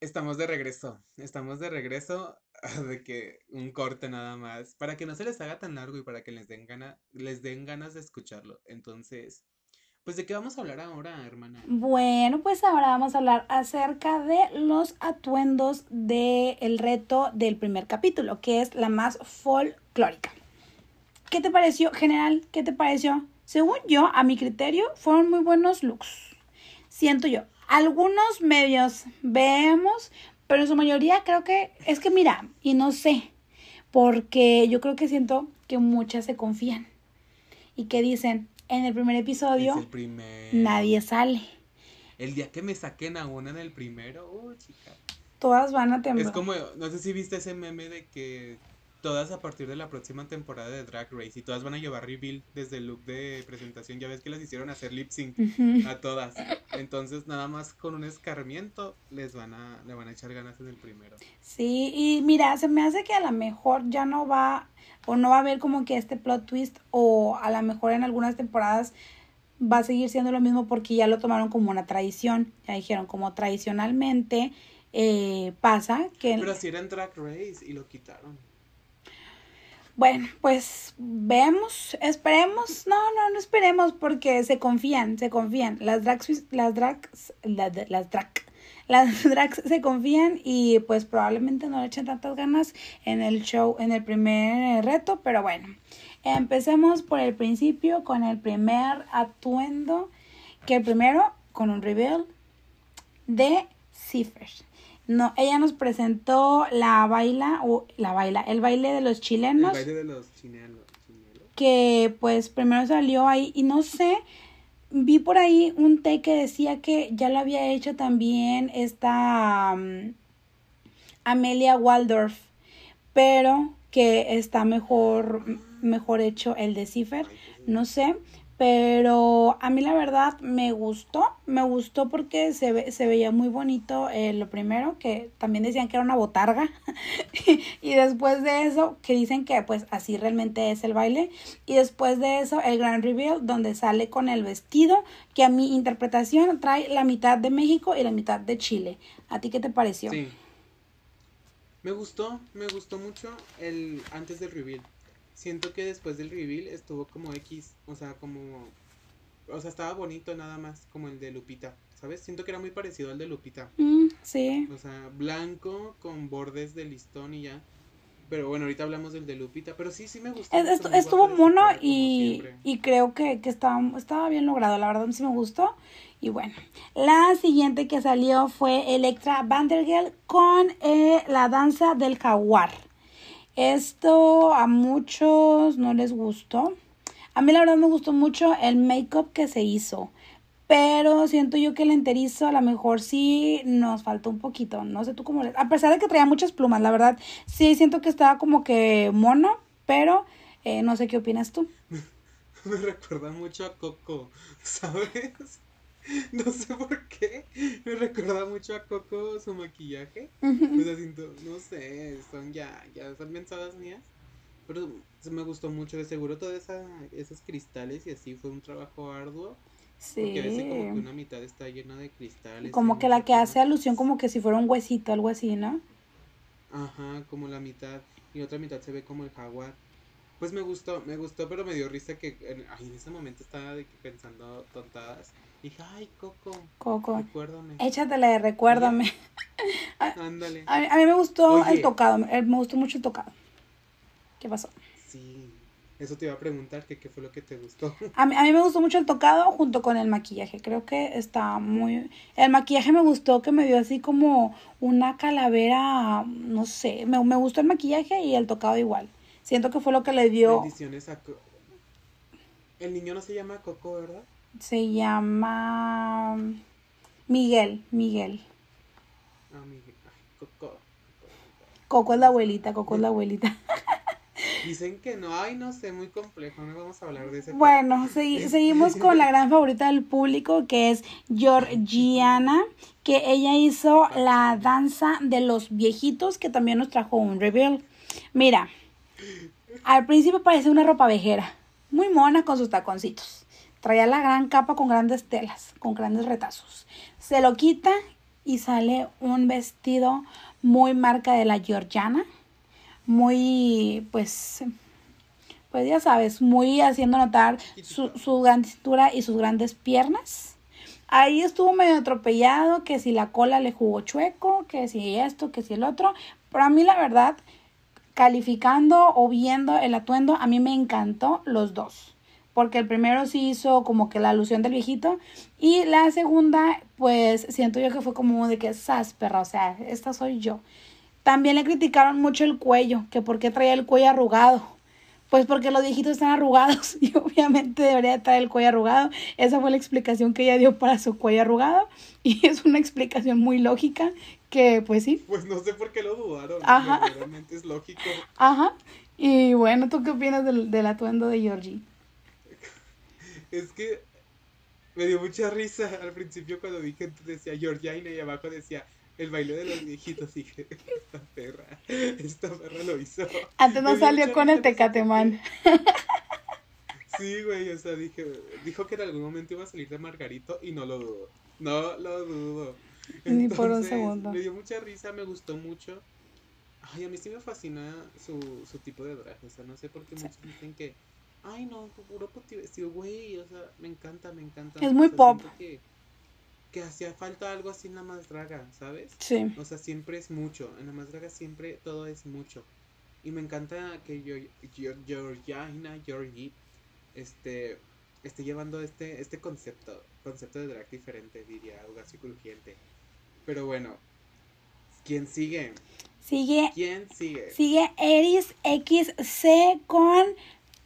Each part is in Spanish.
Estamos de regreso, estamos de regreso de que un corte nada más, para que no se les haga tan largo y para que les den gana, les den ganas de escucharlo. Entonces, pues de qué vamos a hablar ahora, hermana. Bueno, pues ahora vamos a hablar acerca de los atuendos del reto del primer capítulo, que es la más folclórica. ¿Qué te pareció, general? ¿Qué te pareció? Según yo, a mi criterio, fueron muy buenos looks. Siento yo. Algunos medios vemos, pero en su mayoría creo que es que mira, y no sé, porque yo creo que siento que muchas se confían y que dicen, en el primer episodio Es el primer- nadie sale. El día que me saquen a una en el primero, chica. Todas van a temblar. Es como, no sé si viste ese meme de que todas a partir de la próxima temporada de Drag Race y todas van a llevar reveal desde el look de presentación. Ya ves que las hicieron hacer lip sync a todas. Entonces, nada más con un escarmiento les van a, le van a echar ganas en el primero. Sí, y mira, se me hace que a lo mejor ya no va o no va a haber como que este plot twist o a lo mejor en algunas temporadas va a seguir siendo lo mismo porque ya lo tomaron como una tradición. Ya dijeron, como tradicionalmente eh, pasa que... Pero así era en Drag Race y lo quitaron. Bueno, pues vemos, esperemos, no, no, no esperemos porque se confían, se confían. Las drags, las drags, la- las drag, las drags se confían y pues probablemente no le echen tantas ganas en el show, en el primer reto, pero bueno, empecemos por el principio con el primer atuendo, que el primero con un reveal de Cipher. No, ella nos presentó la baila, o la baila, el baile de los El chilenos, baile de los chinelos. que pues primero salió ahí y no sé, vi por ahí un take que decía que ya lo había hecho también esta mm, Amelia Waldorf, pero que está mejor, mejor hecho el de Cipher, no sé, pero a mí la verdad me gustó, me gustó porque se, ve, se veía muy bonito eh, lo primero, que también decían que era una botarga, y después de eso, que dicen que pues así realmente es el baile, y después de eso el gran reveal donde sale con el vestido, que a mi interpretación trae la mitad de México y la mitad de Chile. ¿A ti qué te pareció? Sí. Me gustó, me gustó mucho el antes del reveal. Siento que después del reveal estuvo como X, o sea, como o sea, estaba bonito nada más, como el de Lupita, ¿sabes? Siento que era muy parecido al de Lupita. Mm, sí. O sea, blanco con bordes de listón y ya. Pero bueno, ahorita hablamos del de Lupita, pero sí, sí me gustó. Estuvo mono y, y creo que, que estaba, estaba bien logrado, la verdad sí me gustó. Y bueno, la siguiente que salió fue Electra Vandergel con eh, la danza del jaguar. Esto a muchos no les gustó. A mí la verdad me gustó mucho el make-up que se hizo. Pero siento yo que el enterizo a lo mejor sí nos faltó un poquito. No sé tú cómo le... A pesar de que traía muchas plumas, la verdad sí siento que estaba como que mono. Pero eh, no sé qué opinas tú. Me recuerda mucho a Coco, ¿sabes? No sé por qué. Me recuerda mucho a Coco su maquillaje. O sea, siento, no sé, son ya, ya son mensadas mías. Pero me gustó mucho, de seguro todos esos cristales y así fue un trabajo arduo. Porque a veces como que Sí. una mitad está llena de cristales. Como que la que hace más. alusión como que si fuera un huesito, algo así, ¿no? Ajá, como la mitad. Y otra mitad se ve como el jaguar. Pues me gustó, me gustó, pero me dio risa que en, ay, en ese momento estaba de que pensando tontadas. Dije, ay, Coco, Coco. recuérdame. Échatela de recuérdame. Ándale. A mí, a mí me gustó Oye. el tocado, eh, me gustó mucho el tocado. ¿Qué pasó? Sí, eso te iba a preguntar, que qué fue lo que te gustó. A mí, a mí me gustó mucho el tocado junto con el maquillaje. Creo que está muy... El maquillaje me gustó que me dio así como una calavera, no sé. Me, me gustó el maquillaje y el tocado igual. Siento que fue lo que le dio... Bendiciones a Co- El niño no se llama Coco, ¿verdad? Se llama... Miguel, Miguel. Ah, Miguel. Coco. Coco es la abuelita, Coco es la abuelita. Dicen que no, ay, no sé, muy complejo, no vamos a hablar de ese Bueno, segui- seguimos con la gran favorita del público que es Georgiana, que ella hizo la danza de los viejitos que también nos trajo un reveal. Mira, al principio parecía una ropa vejera, muy mona con sus taconcitos. Traía la gran capa con grandes telas, con grandes retazos. Se lo quita y sale un vestido muy marca de la Georgiana, muy pues pues ya sabes, muy haciendo notar su, su gran cintura y sus grandes piernas. Ahí estuvo medio atropellado, que si la cola le jugó chueco, que si esto, que si el otro. Pero a mí la verdad, calificando o viendo el atuendo, a mí me encantó los dos. Porque el primero sí hizo como que la alusión del viejito. Y la segunda, pues siento yo que fue como de que sas, perra, o sea, esta soy yo. También le criticaron mucho el cuello, que por qué traía el cuello arrugado. Pues porque los viejitos están arrugados y obviamente debería estar el cuello arrugado. Esa fue la explicación que ella dio para su cuello arrugado y es una explicación muy lógica que pues sí. Pues no sé por qué lo dudaron. Ajá. Realmente es lógico. Ajá. Y bueno, ¿tú qué opinas del, del atuendo de Georgie? Es que me dio mucha risa al principio cuando vi que decía Georgina y abajo decía el baile de los viejitos, dije, esta perra, esta perra lo hizo. Antes no salió con el Tecatemán. Sí, güey, o sea, dije, dijo que en algún momento iba a salir de Margarito y no lo dudo. No lo dudo. Ni por un segundo. Me dio mucha risa, me gustó mucho. Ay, a mí sí me fascina su, su tipo de drag. O sea, no sé por qué muchos dicen que, ay, no, puro vestido, güey. O sea, me encanta, me encanta. Es muy pop que hacía falta algo así en la más draga, ¿sabes? Sí. O sea, siempre es mucho. En la más draga siempre todo es mucho. Y me encanta que yo, yo, Georgina, Georgie, este, esté llevando este, este concepto, concepto de drag diferente, diría, algo así crujiente. Pero bueno, ¿quién sigue? Sigue. ¿Quién sigue? Sigue Eris XC con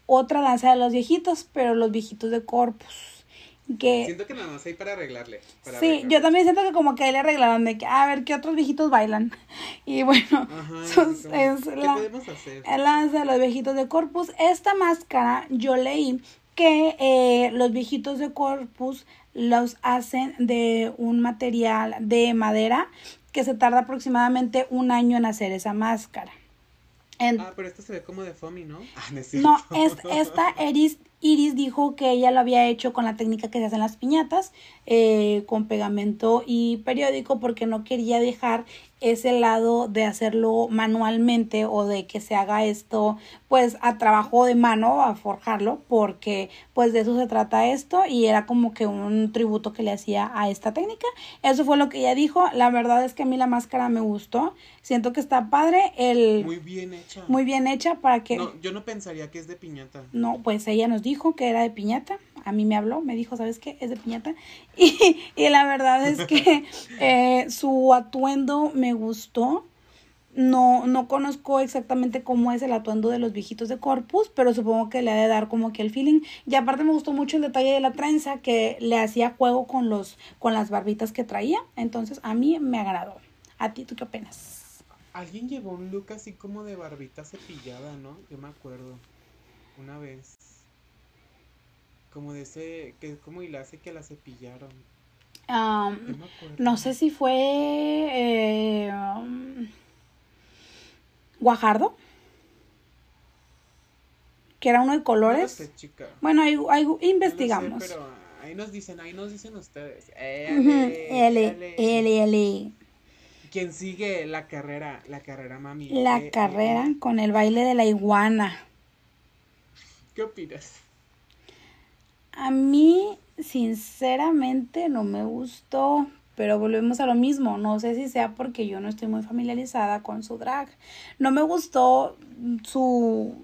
otra danza de los viejitos, pero los viejitos de Corpus. Siento que nada más hay para arreglarle. sí, yo también siento que como que ahí le arreglaron de que, a ver, ¿qué otros viejitos bailan? Y bueno, es, la, podemos hacer? de los viejitos de Corpus. Esta máscara, yo leí que eh, los viejitos de Corpus los hacen de un material de madera que se tarda aproximadamente un año en hacer esa máscara. Ah, pero esta se ve como de foamy, ¿no? Ah, no, es, esta Eris Iris dijo que ella lo había hecho con la técnica que se hacen las piñatas, eh, con pegamento y periódico, porque no quería dejar ese lado de hacerlo manualmente o de que se haga esto pues a trabajo de mano, a forjarlo, porque pues de eso se trata esto y era como que un tributo que le hacía a esta técnica. Eso fue lo que ella dijo. La verdad es que a mí la máscara me gustó. Siento que está padre. El... Muy bien hecha. Muy bien hecha para que... No, yo no pensaría que es de piñata. No, pues ella nos dijo que era de piñata a mí me habló, me dijo, ¿sabes qué? Es de piñata. Y, y la verdad es que eh, su atuendo me gustó. No, no conozco exactamente cómo es el atuendo de los viejitos de Corpus, pero supongo que le ha de dar como que el feeling. Y aparte me gustó mucho el detalle de la trenza que le hacía juego con los, con las barbitas que traía. Entonces a mí me agradó. ¿A ti tú qué opinas? Alguien llevó un look así como de barbita cepillada, ¿no? Yo me acuerdo. Una vez. Como de ese, que es como hace que la cepillaron. no, sé si fue eh, Guajardo. Que era uno de colores. Bueno, ahí, investigamos. pero ahí nos dicen, ahí nos dicen ustedes. L, L, L. ¿Quién sigue la carrera, la carrera mami? La eh, carrera eh, con el baile de la iguana. ¿Qué opinas? A mí, sinceramente, no me gustó, pero volvemos a lo mismo. No sé si sea porque yo no estoy muy familiarizada con su drag. No me gustó su...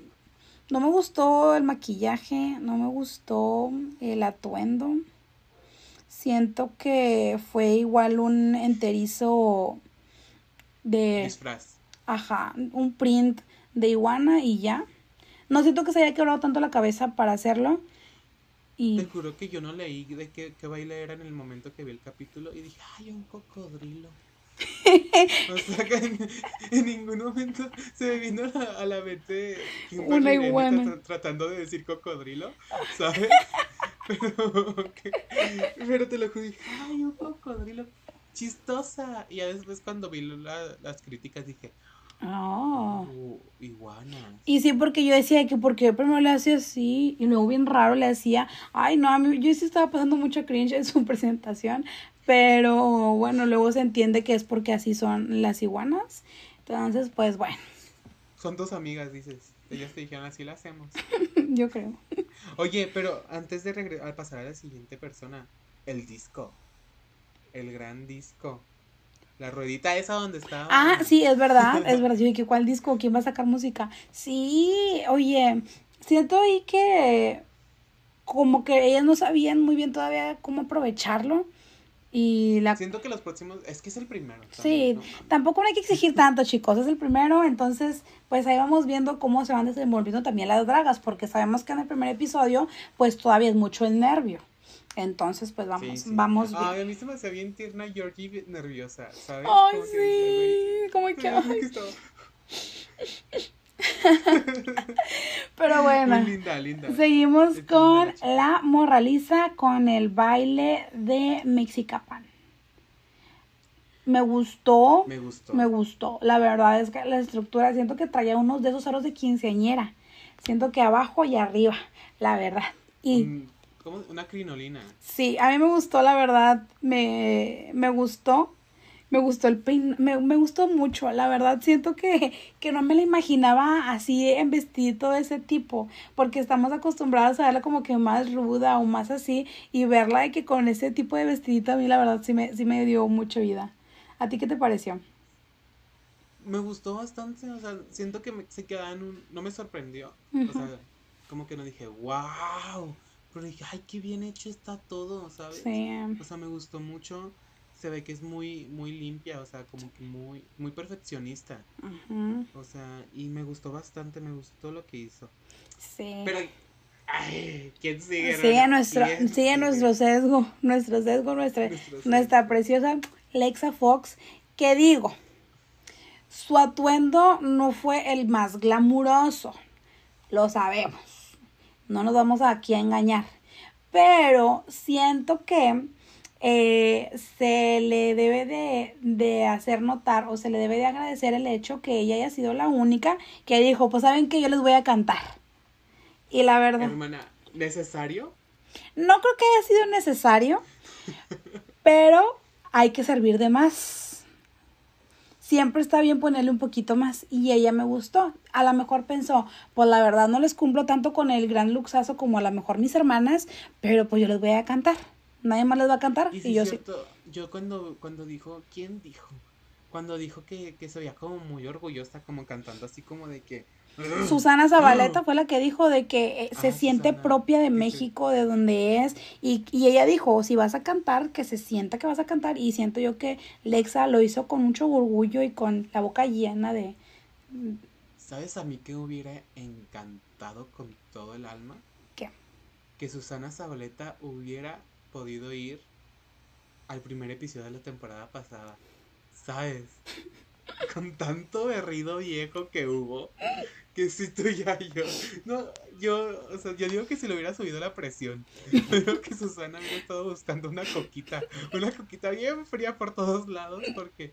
No me gustó el maquillaje, no me gustó el atuendo. Siento que fue igual un enterizo de... Disfraz. Ajá, un print de iguana y ya. No siento que se haya quebrado tanto la cabeza para hacerlo. Te juro que yo no leí de qué, baile era en el momento que vi el capítulo y dije, ay, un cocodrilo. o sea que en, ningún momento se me vino a, la mente una iguana tratando de decir cocodrilo, ¿sabes? pero, pero te lo juro, dije, ay, un cocodrilo, chistosa. Y ya después cuando vi las críticas dije, Oh. iguana. Y sí, porque yo decía que porque primero le hacía así y luego bien raro le hacía, ay no, a mí yo sí estaba pasando mucho cringe en su presentación, Pero bueno, luego se entiende que es porque así son las iguanas. Entonces, pues bueno. Son dos amigas, dices. Ellas te dijeron así lo hacemos. Yo creo. Oye, pero antes de regresar, pasar a la siguiente persona, el disco. El gran disco. La ruedita esa donde estaba. Ah, sí, es verdad, es verdad. Yo dije, ¿cuál disco? ¿Quién va a sacar música? Sí, oye, siento ahí que como que ellas no sabían muy bien todavía cómo aprovecharlo. Y la... Siento que los próximos, es que es el primero. sí, tampoco no hay que exigir tanto, chicos, es el primero, entonces pues ahí vamos viendo cómo se van desenvolviendo también las dragas, porque sabemos que en el primer episodio pues todavía es mucho el nervio. Entonces, pues vamos, vamos Ay, a mí se me hacía bien tierna Georgie nerviosa, ¿sabes? Ay, sí, como que... Pero bueno, seguimos con la morraliza con el baile de Mexicapan. Me gustó, me gustó. Me gustó. La verdad es que la estructura, siento que traía unos de esos aros de quinceañera. Siento que abajo y arriba, la verdad. Y como una crinolina. Sí, a mí me gustó, la verdad, me, me gustó. Me gustó el pein, me, me, gustó mucho, la verdad siento que, que no me la imaginaba así en vestido de ese tipo, porque estamos acostumbrados a verla como que más ruda o más así, y verla de que con ese tipo de vestidito a mí la verdad sí me, sí me dio mucha vida. ¿A ti qué te pareció? Me gustó bastante, o sea, siento que se quedaba en un, no me sorprendió, o sea, como que no dije, wow, pero dije, ay, qué bien hecho está todo, ¿sabes? Sí. O sea, me gustó mucho. Se ve que es muy, muy limpia, o sea, como que muy, muy perfeccionista. O sea, y me gustó bastante, me gustó lo que hizo. Sí. Pero, ay, ¿quién sigue? Sigue, nuestro, sigue, nuestro sesgo, nuestro sesgo, nuestra, nuestra preciosa Lexa Fox. ¿Qué digo? Su atuendo no fue el más glamuroso, lo sabemos no nos vamos aquí a engañar. Pero siento que eh, se le debe de, de, hacer notar o se le debe de agradecer el hecho que ella haya sido la única que dijo, pues saben que yo les voy a cantar. Y la verdad... Hermana, ¿necesario? No creo que haya sido necesario, pero hay que servir de más siempre está bien ponerle un poquito más y ella me gustó. A lo mejor pensó, pues la verdad no les cumplo tanto con el gran luxazo como a lo mejor mis hermanas, pero pues yo les voy a cantar. Nadie más les va a cantar y, yo sí. Yo cuando, cuando dijo, ¿quién dijo? Cuando dijo que, que se veía como muy orgullosa, como cantando así como de que Susana Zabaleta fue la que dijo de que eh, se ah, siente propia de México, de donde es, y, y, ella dijo, si vas a cantar, que se sienta que vas a cantar, y siento yo que Lexa lo hizo con mucho orgullo y con la boca llena de... ¿Sabes a mí que hubiera encantado con todo el alma? ¿Qué? Que Susana Zabaleta hubiera podido ir al primer episodio de la temporada pasada. ¿Sabes? con tanto berrido viejo que hubo, que si tú ya yo. No, yo, o sea, yo digo que si le hubiera subido la presión. Yo que Susana hubiera estado buscando una coquita, una coquita bien fría por todos lados, porque,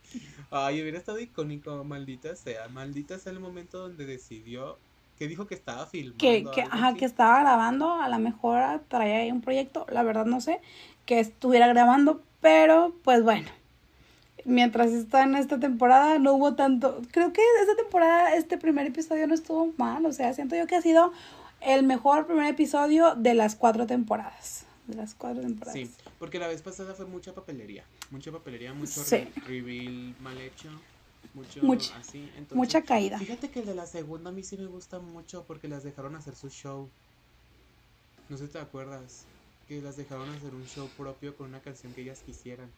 ay, hubiera estado icónico, maldita sea, maldita sea el momento donde decidió que dijo que estaba filmando. Que, que, ajá, que estaba grabando, a lo mejor traía ahí un proyecto, la verdad no sé, que estuviera grabando, pero pues bueno mientras está en esta temporada no hubo tanto. Creo que esta temporada, este primer episodio no estuvo mal. O sea, siento yo que ha sido el mejor primer episodio de las cuatro temporadas. De las cuatro temporadas. Sí, porque la vez pasada fue mucha papelería. Mucha papelería, mucho reveal mal hecho. Mucho mucha, así. mucha caída. Fíjate que el de la segunda a mí sí me gusta mucho porque las dejaron hacer su show. No sé si te acuerdas. Que las dejaron hacer un show propio con una canción que ellas quisieran.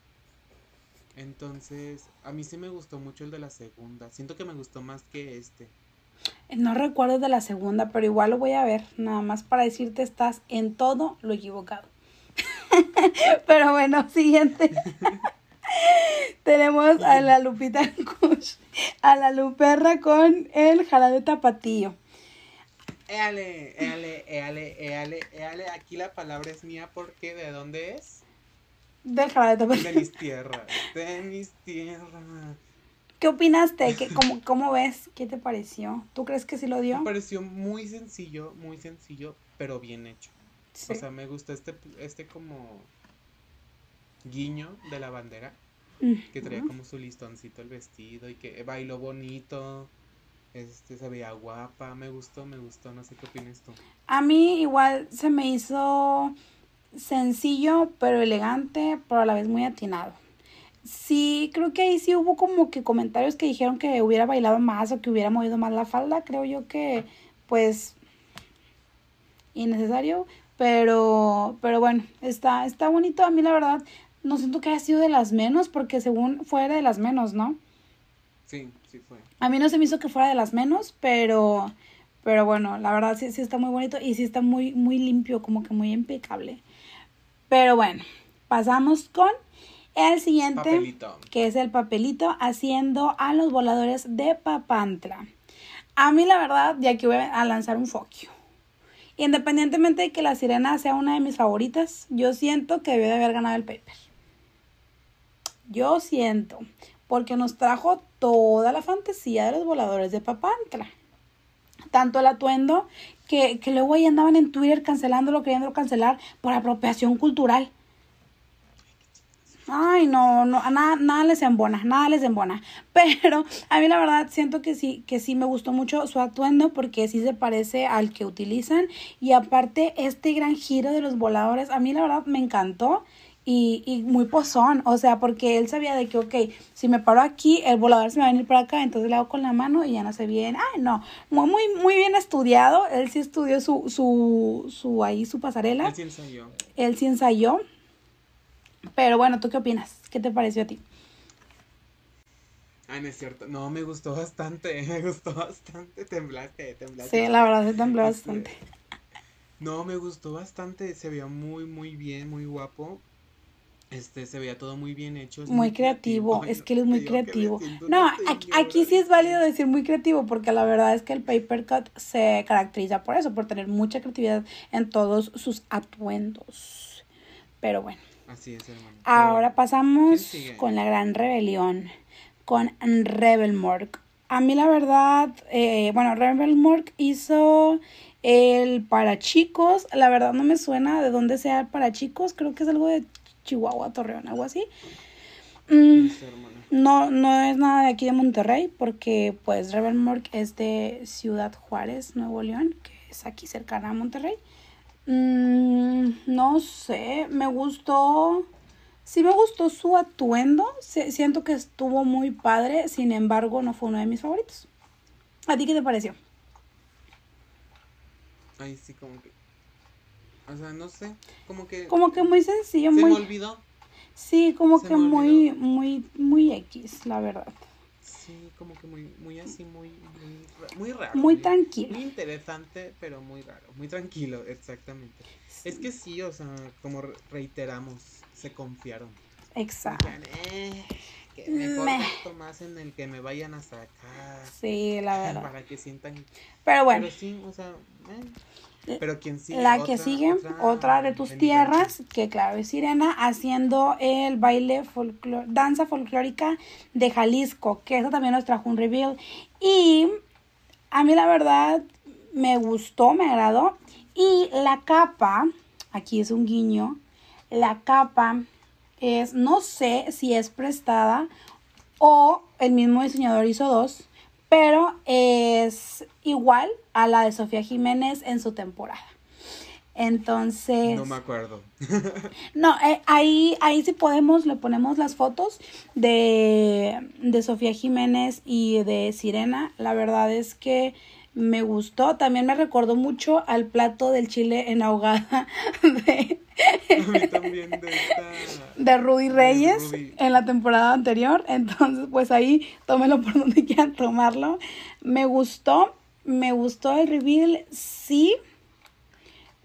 Entonces, a mí sí me gustó mucho el de la segunda. Siento que me gustó más que este. No recuerdo de la segunda, pero igual lo voy a ver. Nada más para decirte, estás en todo lo equivocado. pero bueno, siguiente. Tenemos a la Lupita a la Luperra con el jarabe tapatío. Éale, éale, éale, éale, éale. Aquí la palabra es mía porque ¿de dónde es? Del jarabe de mis tierras, de mis tierras. ¿Qué opinaste? ¿Qué, cómo, ¿Cómo ves? ¿Qué te pareció? ¿Tú crees que sí lo dio? Me pareció muy sencillo, muy sencillo, pero bien hecho. O sea, me gusta este, este como... guiño de la bandera. Que traía como su listoncito el vestido y que bailó bonito. Este se veía guapa, me gustó, me gustó, no sé qué opinas tú. A mí igual se me hizo sencillo, pero elegante, pero a la vez muy atinado. Sí, creo que ahí sí hubo como que comentarios que dijeron que hubiera bailado más o que hubiera movido más la falda. Creo yo que, pues, innecesario. Pero, pero bueno, está, está bonito. A mí la verdad, no siento que haya sido de las menos, porque según fuera de las menos, ¿no? Sí, sí fue. A mí no se me hizo que fuera de las menos, pero, pero bueno, la verdad sí, sí está muy bonito y sí está muy, muy limpio, como que muy impecable. Pero bueno, pasamos con el siguiente, Papelito. que es el papelito haciendo a los voladores de Papantla. A mí la verdad, ya que voy a lanzar un foquio. Independientemente de que la sirena sea una de mis favoritas, yo siento que debió de haber ganado el paper. Yo siento, porque nos trajo toda la fantasía de los voladores de Papantla. Tanto el atuendo que, que luego ahí andaban en Twitter cancelándolo, queriéndolo cancelar por apropiación cultural. Ay, no, no, nada, nada les embona, nada les embona. Pero a mí la verdad siento que sí, que sí me gustó mucho su atuendo porque sí se parece al que utilizan. Y aparte, este gran giro de los voladores, a mí la verdad me encantó. Y, y muy pozón, o sea, porque él sabía de que, ok, si me paro aquí, el volador se me va a venir por acá, entonces le hago con la mano y ya no se bien. Ay, no, muy, muy, muy bien estudiado. Él sí estudió su, su, su, ahí, su pasarela. Él sí ensayó. Él sí ensayó. Pero bueno, ¿tú qué opinas? ¿Qué te pareció a ti? Ay, no es cierto. No, me gustó bastante. Me gustó bastante. Temblaste, temblaste. Sí, la verdad se tembló bastante. No, me gustó bastante. Se veía muy, muy bien, muy guapo. Este, se veía todo muy bien hecho. es Muy creativo, Ay, es no, que él es muy creativo. No, aquí, aquí sí es válido decir muy creativo, porque la verdad es que el paper cut se caracteriza por eso, por tener mucha creatividad en todos sus atuendos. Pero bueno, Así es, hermano. ahora pasamos con la gran rebelión, con Rebel Mork. A mí la verdad, eh, bueno, Rebel Mork hizo el para chicos, la verdad no me suena de dónde sea el para chicos, creo que es algo de Chihuahua, Torreón, algo así. Mm, No no, es nada de aquí de Monterrey, porque pues Rebel Mork es de Ciudad Juárez, Nuevo León, que es aquí cercana a Monterrey. Mm, no sé, me gustó. Sí me gustó su atuendo. si- Siento que estuvo muy padre. Sin embargo, no fue uno de mis favoritos. ¿A ti qué te pareció? Ay, sí, como que. O sea, no sé. Como que. Como que muy sencillo, se muy. me olvidó. Sí, como se que muy, muy, muy X, la verdad. Sí, como que muy, muy así, muy, muy, ra- muy raro. Muy tranquilo. Muy interesante, pero muy raro. Muy tranquilo, exactamente. Es que sí, o sea, como re- reiteramos, se confiaron. Exacto. Eh, que mejor más en el que me vayan a sacar. Sí, la verdad. Para que sientan. Pero bueno. Pero sí, o sea, eh. Pero sigue. La que Otra- sigue, otra, de tus tierras, que claro es Sirena, haciendo el baile folclor danza folclórica de Jalisco, que eso también nos trajo un reveal. Y a mí la verdad me gustó, me agradó. Y la capa, aquí es un guiño, la capa es, no sé si es prestada o el mismo diseñador hizo dos, pero es igual a la de Sofía Jiménez en su temporada. Entonces, No me acuerdo. no, eh, ahí, ahí sí podemos, le ponemos las fotos de, de Sofía Jiménez y de Sirena. La verdad es que me gustó. También me recordó mucho al plato del chile en ahogada de, también de esta. de Rudy De Reyes Rudy. en la temporada anterior. Entonces, pues ahí tómelo por donde quieran tomarlo. Me gustó, me gustó el reveal, sí.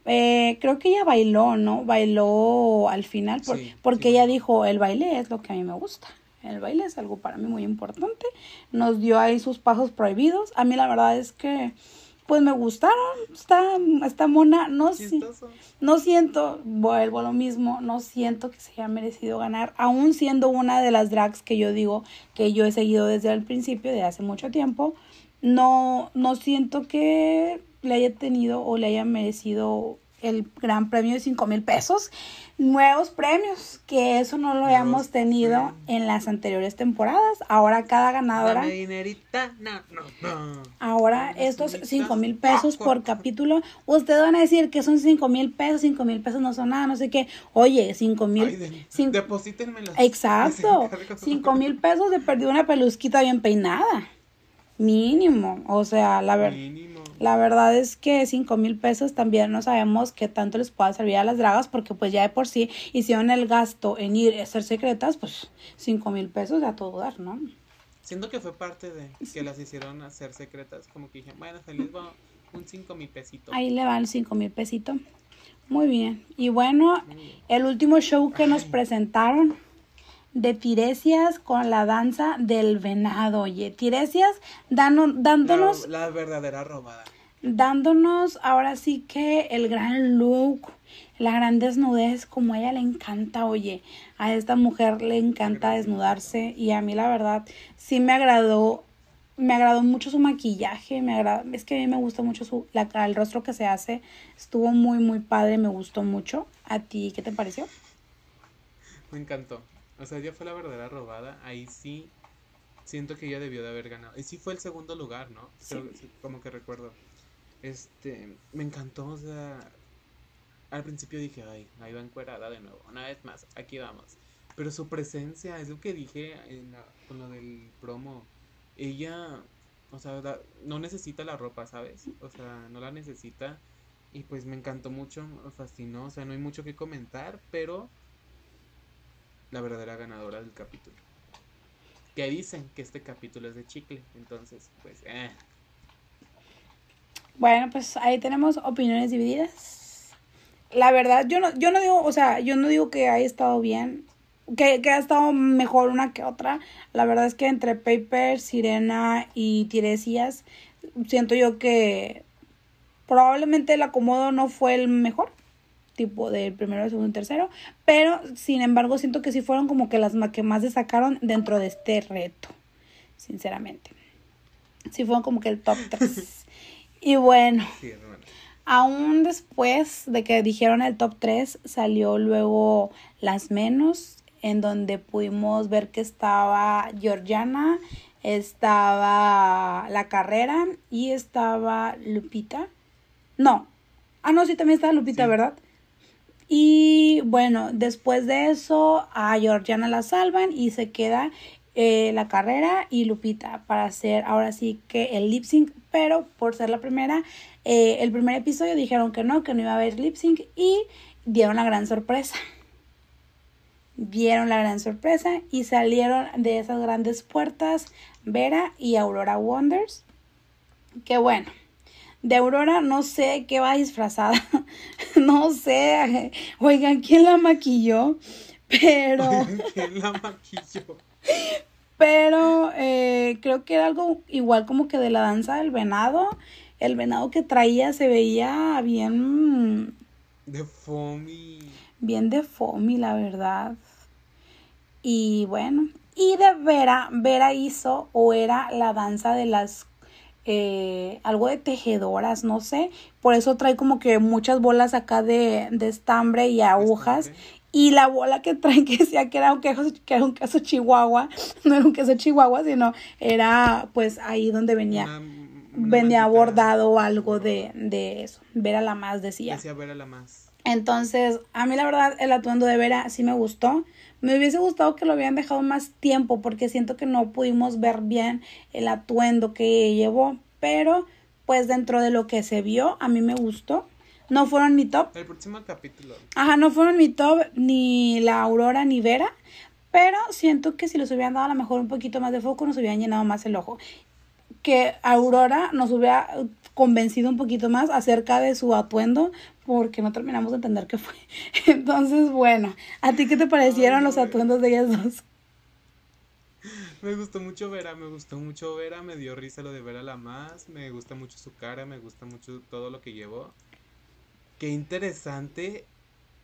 Eh, creo que ella bailó, ¿no? Bailó al final por- Sí, porque sí ella dijo, el baile es lo que a mí me gusta. El baile es algo para mí muy importante. Nos dio ahí sus pasos prohibidos. A mí la verdad es que, pues me gustaron. Está, está mona. No, si- no siento, vuelvo a lo mismo, no siento que se haya merecido ganar, aún siendo una de las drags que yo digo que yo he seguido desde el principio, de hace mucho tiempo, no, no siento que le haya tenido o le haya merecido el gran premio de 5 mil pesos. Nuevos premios, que eso no lo habíamos tenido en las anteriores temporadas. Ahora cada ganadora... Ahora estos 5 mil pesos por capítulo. Ustedes van a decir que son 5 mil pesos, 5 mil pesos no son nada, no sé qué. Oye, 5 mil... Exacto. 5 mil pesos de perdido una pelusquita bien peinada. Mínimo. O sea, la verdad. La verdad es que cinco mil pesos también no sabemos qué tanto les pueda servir a las dragas porque pues ya de por sí hicieron el gasto en ir a ser secretas, pues cinco mil pesos a todo dar, ¿no? Siento que fue parte de que las hicieron hacer secretas, como que dije, bueno, feliz va un cinco mil pesito. Ahí le va el cinco mil pesito. Muy bien. Y bueno, el último show que nos presentaron de Tiresias con la danza del venado. Oye, Tiresias dándonos... La, verdadera robada. Dándonos ahora sí que el gran look, la gran desnudez, como a ella le encanta, oye, a esta mujer le encanta desnudarse y a mí la verdad sí me agradó, me agradó mucho su maquillaje, me agrada, es que a mí me gusta mucho su, la, el rostro que se hace, estuvo muy muy padre, me gustó mucho. ¿A ti qué te pareció? Me encantó, o sea, ella fue la verdadera robada. Ahí sí siento que ella debió de haber ganado. Y sí fue el segundo lugar, ¿no? Como que recuerdo. Este, me encantó, o sea, al principio dije, ay, ahí va encuerada de nuevo. Una vez más, aquí vamos. Pero su presencia, es lo que dije en con lo del promo. Ella, o sea, no necesita la ropa, ¿sabes? O sea, no la necesita. Y pues me encantó mucho, me fascinó. O sea, no hay mucho que comentar, pero la verdadera ganadora del capítulo. Que dicen que este capítulo es de chicle, entonces, pues, eh. Bueno, pues ahí tenemos opiniones divididas. La verdad, yo no, yo no digo, o sea, yo no digo que haya estado bien, que, que ha estado mejor una que otra. La verdad es que entre Paper, Sirena y Tiresias, siento yo que probablemente el acomodo no fue el mejor tipo del primero, segundo y tercero, pero sin embargo siento que sí fueron como que las que más destacaron dentro de este reto, sinceramente. Sí fueron como que el top 3. y bueno, aún después de que dijeron el top 3, salió luego las menos, en donde pudimos ver que estaba Georgiana, estaba la carrera y estaba Lupita. No. Ah, no, sí, también estaba Lupita, ¿verdad? Y bueno, después de eso a Georgiana la salvan y se queda eh, la carrera y Lupita para hacer ahora sí que el lip sync, pero por ser la primera, eh, el primer episodio dijeron que no, que no iba a haber lip sync y dieron la gran sorpresa. Dieron la gran sorpresa y salieron de esas grandes puertas Vera y Aurora Wonders. Que bueno, de Aurora no sé qué va disfrazada. no sé. Oigan, ¿quién la maquilló? Pero. ¿Quién la maquilló? Pero eh, creo que era algo igual como que de la danza del venado. El venado que traía se veía bien. De foamy. Bien de foamy, la verdad. Y bueno. Y de Vera, Vera hizo o era la danza de las eh, algo de tejedoras, no sé. Por eso trae como que muchas bolas acá de, de estambre y agujas. Y la bola que trae que decía que era un queso, que era un queso chihuahua, no era un queso chihuahua, sino era pues ahí donde venía, venía bordado algo de, de eso. Vera la más decía. Decía Vera la más. Entonces, a mí la verdad el atuendo de Vera sí me gustó. Me hubiese gustado que lo hubieran dejado más tiempo porque siento que no pudimos ver bien el atuendo que llevó, pero pues dentro de lo que se vio a mí me gustó. No fueron mi top. El próximo capítulo. Ajá, no fueron mi top ni la Aurora ni Vera, pero siento que si les hubieran dado a lo mejor un poquito más de foco nos hubieran llenado más el ojo. Que Aurora nos hubiera convencido un poquito más acerca de su atuendo porque no terminamos de entender qué fue. Entonces, bueno, ¿a ti qué te parecieron los atuendos de ellas dos? Me gustó mucho Vera, me gustó mucho Vera, me dio risa lo de Vera la más, me gusta mucho su cara, me gusta mucho todo lo que llevó. Qué interesante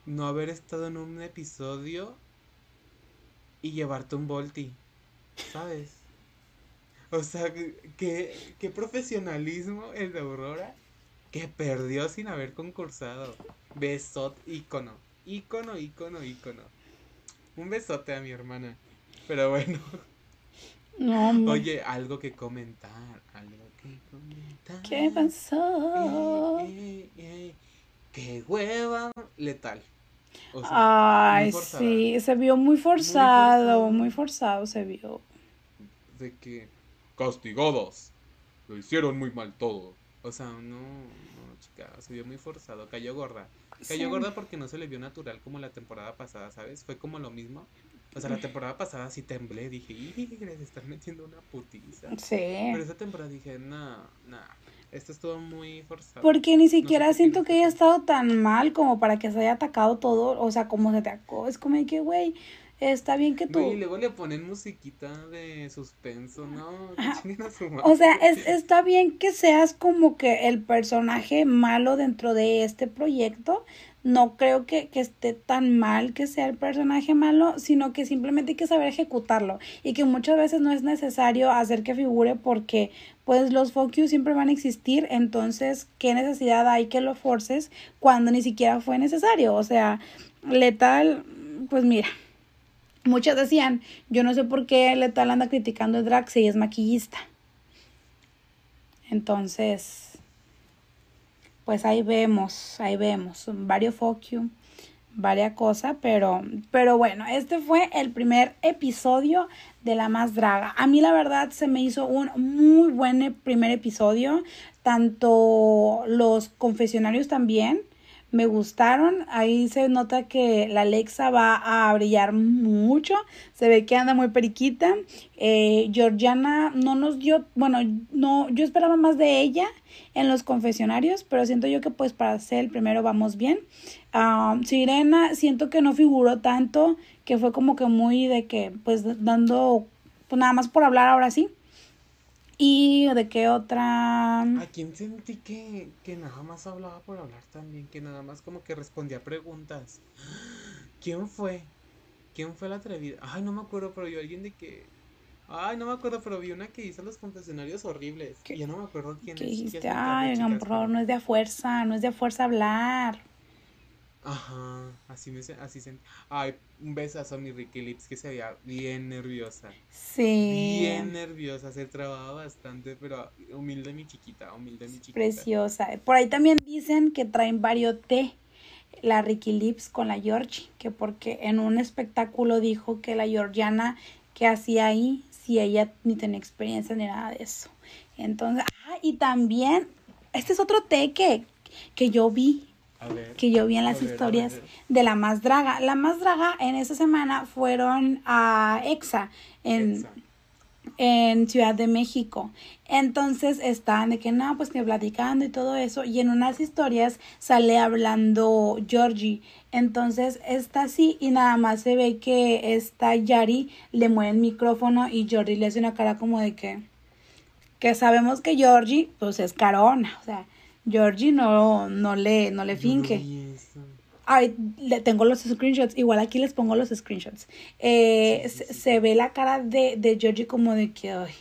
no haber estado en un episodio y llevarte un volti, ¿sabes? O sea, qué, qué profesionalismo el de Aurora que perdió sin haber concursado. Besot, ícono, ícono, ícono, ícono. Un besote a mi hermana. Pero bueno. No, Oye, algo que comentar, algo que comentar. ¿Qué pasó? Eh, eh, eh. Qué hueva letal. O sea, Ay, sí, se vio muy forzado, forzado. muy forzado se vio. De que castigados. Lo hicieron muy mal todo. O sea, no, no, chica, se vio muy forzado. Cayó gorda. Cayó Sí. gorda porque no se le vio natural como la temporada pasada, ¿sabes? Fue como lo mismo. O sea, la temporada pasada sí temblé, dije, ¡y! Les están metiendo una putiza. Sí. Pero esa temporada dije, no, no. Esto estuvo muy forzado. Porque ni siquiera siento que haya estado tan mal como para que se haya atacado todo, o sea, como se atacó. Es como de que, güey, está bien que tú... Y luego le ponen musiquita de suspenso, ¿no? Que chinguen a su madre. O sea, es, está bien que seas como que el personaje malo dentro de este proyecto. No creo que, que esté tan mal que sea el personaje malo, sino que simplemente hay que saber ejecutarlo. Y que muchas veces no es necesario hacer que figure porque pues los you siempre van a existir. Entonces, ¿qué necesidad hay que lo forces cuando ni siquiera fue necesario? O sea, letal, pues mira. Muchas decían, yo no sé por qué Letal anda criticando el drag si es maquillista. Entonces, pues ahí vemos, ahí vemos, varios you, varias cosas, pero, pero bueno, este fue el primer episodio de La Más Draga. A mí la verdad se me hizo un muy buen primer episodio, tanto los confesionarios también. Me gustaron, ahí se nota que la Alexa va a brillar mucho, se ve que anda muy periquita. Eh, Georgiana no nos dio, bueno, no, yo esperaba más de ella en los confesionarios, pero siento yo que pues para ser el primero vamos bien. Ah, Sirena, siento que no figuró tanto, que fue como que muy de que pues dando, pues nada más por hablar ahora sí. Y de qué otra... ¿A quién sentí que, que nada más hablaba por hablar también? Que nada más como que respondía preguntas. ¿Quién fue? ¿Quién fue la atrevida? Ay, no me acuerdo, pero yo alguien de que... Ay, no me acuerdo, pero vi una que hizo los confesionarios horribles. ¿Qué? Ya no me acuerdo quién que es. dijiste, ay, chicas, oigan, por favor, pero- no es de a fuerza, no es de a fuerza hablar. Ajá, así me así sentí. Ay, un besazo a mi Ricky Lips que se veía bien nerviosa. Sí. Bien nerviosa, se trababa bastante, pero humilde mi chiquita, humilde mi chiquita. Preciosa. Por ahí también dicen que traen té la Ricky Lips con la Georgie, que porque en un espectáculo dijo que la Georgiana que hacía ahí, si ella ni tenía experiencia ni nada de eso. Entonces, ah, y también, este es otro té que, que yo vi. Que yo vi en las historias de la más draga. La más draga en esa semana fueron a EXA en, en Ciudad de México. Entonces estaban de que no, pues que platicando y todo eso. Y en unas historias sale hablando Georgie. Entonces está así y nada más se ve que esta Yari le mueve el micrófono y Georgie le hace una cara como de que que sabemos que Georgie pues es carona, o sea, Georgie no, no le, no le eso. Ay, le tengo los screenshots. Igual aquí les pongo los screenshots. Eh, Sí, sí, se, sí, se ve la cara de, de Georgie como de que, ay.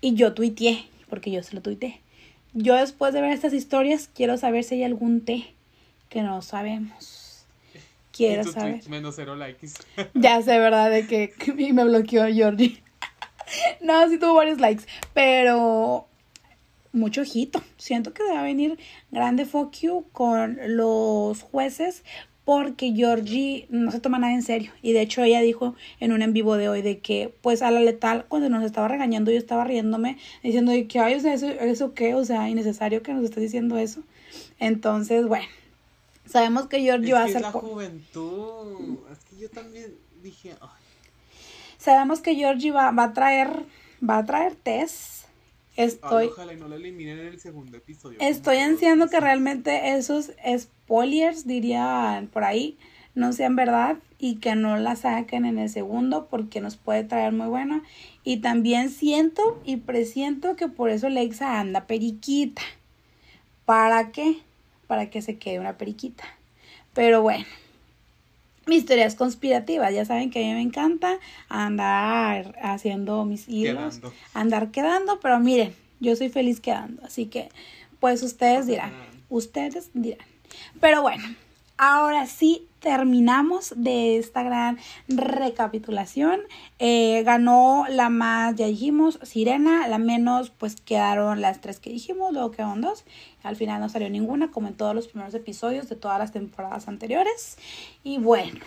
Y yo tuiteé, porque yo se lo tuiteé. Yo después de ver estas historias, quiero saber si hay algún té que no sabemos. Quiero saber. menos cero likes. Ya sé, ¿verdad? De que y me bloqueó Georgie. no, sí tuvo varios likes, pero mucho ojito. Siento que va a venir grande fuck you con los jueces porque Georgie no se toma nada en serio. Y de hecho ella dijo en un en vivo de hoy de que pues a la letal cuando nos estaba regañando yo estaba riéndome diciendo de que ay, o sea, eso, eso qué, o sea, innecesario que nos esté diciendo eso. Entonces, bueno, sabemos que Georgie Es va a que ser la juventud. Es que yo también dije, ay, Sabemos que Georgie va, va a traer, va a traer test. Ay, Estoy, ojalá y no la eliminen en el segundo episodio. estoy ansiando que realmente esos spoilers, dirían por ahí, no sean verdad y que no la saquen en el segundo porque nos puede traer muy bueno. Y también siento y presiento que por eso Lexa anda periquita. ¿Para qué? Para que se quede una periquita. Pero bueno. Mis teorías conspirativas, ya saben que a mí me encanta andar haciendo mis hilos, Quedando. andar quedando, pero miren, yo soy feliz quedando, así que pues ustedes dirán. Ustedes dirán. Pero bueno, ahora sí terminamos de esta gran recapitulación. Eh, ganó la más, ya dijimos, Sirena, la menos, pues quedaron las tres que dijimos, luego quedaron dos. Al final no salió ninguna, como en todos los primeros episodios de todas las temporadas anteriores. Y bueno,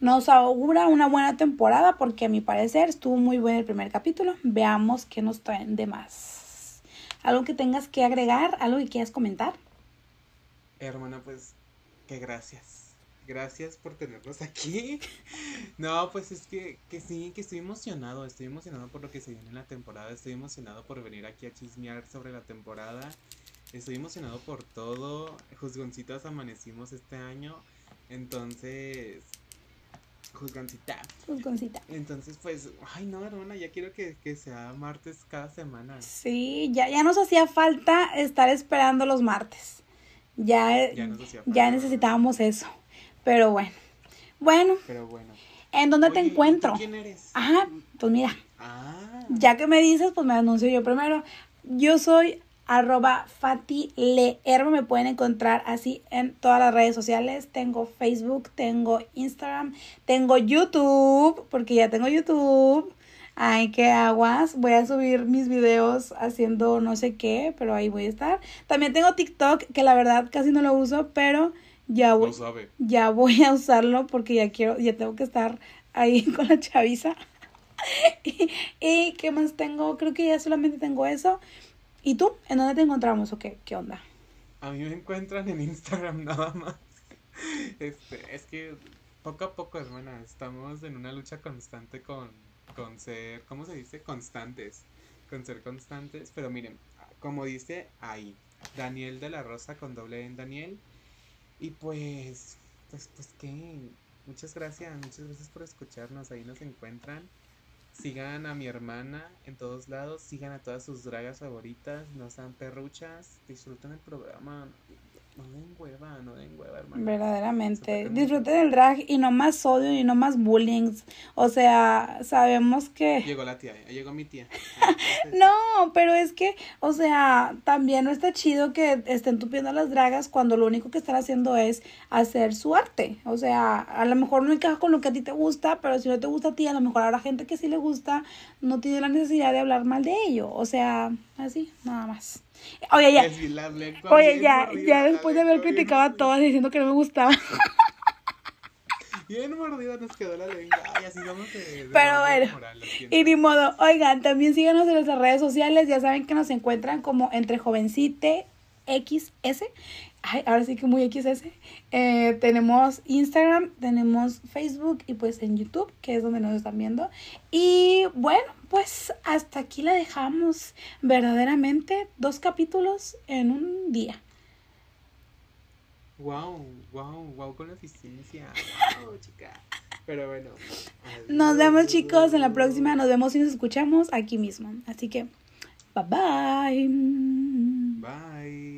nos augura una buena temporada porque a mi parecer estuvo muy bueno el primer capítulo. Veamos qué nos traen de más. ¿Algo que tengas que agregar? ¿Algo que quieras comentar? Hermana, pues que gracias. Gracias por tenernos aquí. No, pues es que, que sí, que estoy emocionado. Estoy emocionado por lo que se viene en la temporada. Estoy emocionado por venir aquí a chismear sobre la temporada. Estoy emocionado por todo. Juzgoncitas amanecimos este año. Entonces, Juzgoncita. Juzgoncita. Entonces, pues, ay no, hermana, ya quiero que, que, sea martes cada semana. Sí, ya, ya nos hacía falta estar esperando los martes. Ya, ya, ya necesitábamos eso. Pero bueno. Bueno. Pero bueno. ¿En dónde te encuentro? ¿Quién eres? Ajá, pues mira. Ah. Ya que me dices, pues me anuncio yo primero. Yo soy arroba Fati Leermo. Me pueden encontrar así en todas las redes sociales. Tengo Facebook, tengo Instagram, tengo YouTube, porque ya tengo YouTube. Ay, qué aguas. Voy a subir mis videos haciendo no sé qué, pero ahí voy a estar. También tengo TikTok, que la verdad casi no lo uso, pero ya voy, ya voy a usarlo porque ya quiero, ya tengo que estar ahí con la chaviza. y, qué más tengo, creo que ya solamente tengo eso. ¿Y tú? ¿En dónde te encontramos o qué? ¿Qué onda? A mí me encuentran en Instagram nada más. Este, es que poco a poco, hermana, estamos en una lucha constante con, con ser, ¿cómo se dice? Constantes. Con ser constantes. Pero miren, como dice ahí, Daniel de la Rosa con doble en Daniel. Y pues, pues, pues qué, muchas gracias, muchas gracias por escucharnos, ahí nos encuentran. Sigan a mi hermana en todos lados, sigan a todas sus dragas favoritas, no sean perruchas, disfruten el programa, no den hueva, no den hueva, hermano. Verdaderamente. Disfruten el drag y no más odio y no más bullying. O sea, sabemos que. Llegó la tía, llegó mi tía. no, pero es que, o sea, también no está chido que estén tupiendo las dragas cuando lo único que están haciendo es hacer su arte. O sea, a lo mejor no encaja con lo que a ti te gusta, pero si no te gusta a ti, a lo mejor habrá gente que sí le gusta, no tiene la necesidad de hablar mal de ello. O sea, así, nada más. Oye, ya. Oye, ya, ya después de haber criticado a todas diciendo que no me gustaba. Bien mordida nos quedó la lengua. Ay, así vamos Pero bueno, y ni modo. Oigan, también síganos en nuestras redes sociales. Ya saben que nos encuentran como entre jovencite XS. Ay, ahora sí que muy XS. Eh, tenemos Instagram, tenemos Facebook y pues en YouTube, que es donde nos están viendo. Y bueno, pues hasta aquí la dejamos. Verdaderamente, dos capítulos en un día. Wow, wow, wow con la eficiencia. Wow, chica. Pero bueno. Nos vemos chicos en la próxima. Nos vemos y nos escuchamos aquí mismo. Así que, bye bye. Bye.